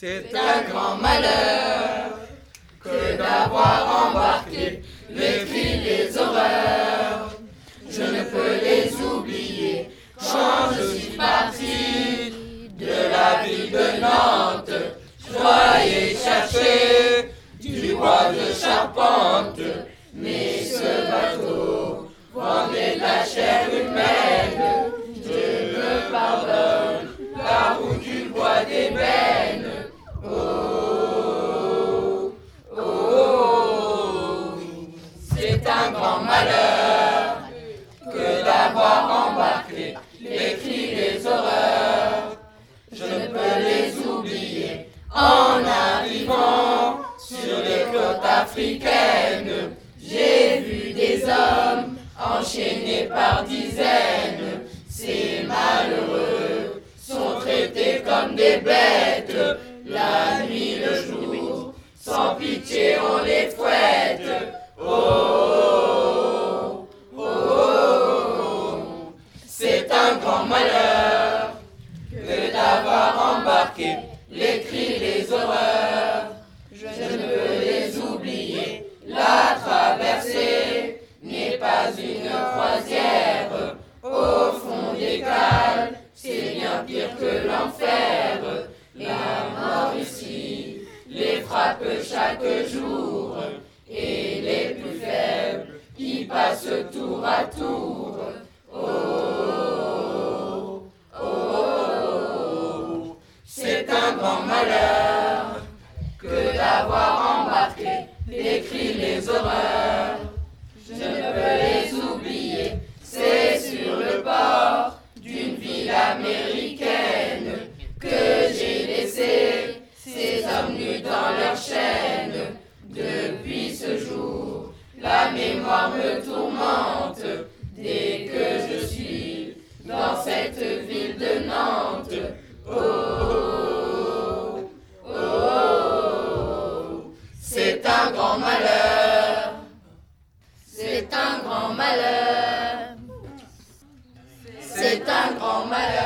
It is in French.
C'est un grand malheur que d'avoir embarqué les cris, les horreurs. Je ne peux les oublier je suis parti de la ville de Nantes. Croyais chercher du bois de charpente, mais ce bateau vendait de la chair humaine. En arrivant sur les côtes africaines. J'ai vu des hommes enchaînés par dizaines. Ces malheureux sont traités comme des bêtes. La nuit, le jour, sans pitié, on les chaque jour. Et les plus faibles qui passent tour à tour. Oh, oh, oh, c'est un grand malheur que d'avoir embarqué les cris, les horreurs. Je ne peux les oublier, c'est sur le bord d'une ville américaine dans leurs chaînes. Depuis ce jour, la mémoire me tourmente dès que je suis dans cette ville de Nantes. Oh, oh, oh, c'est un grand malheur. C'est un grand malheur. C'est un grand malheur.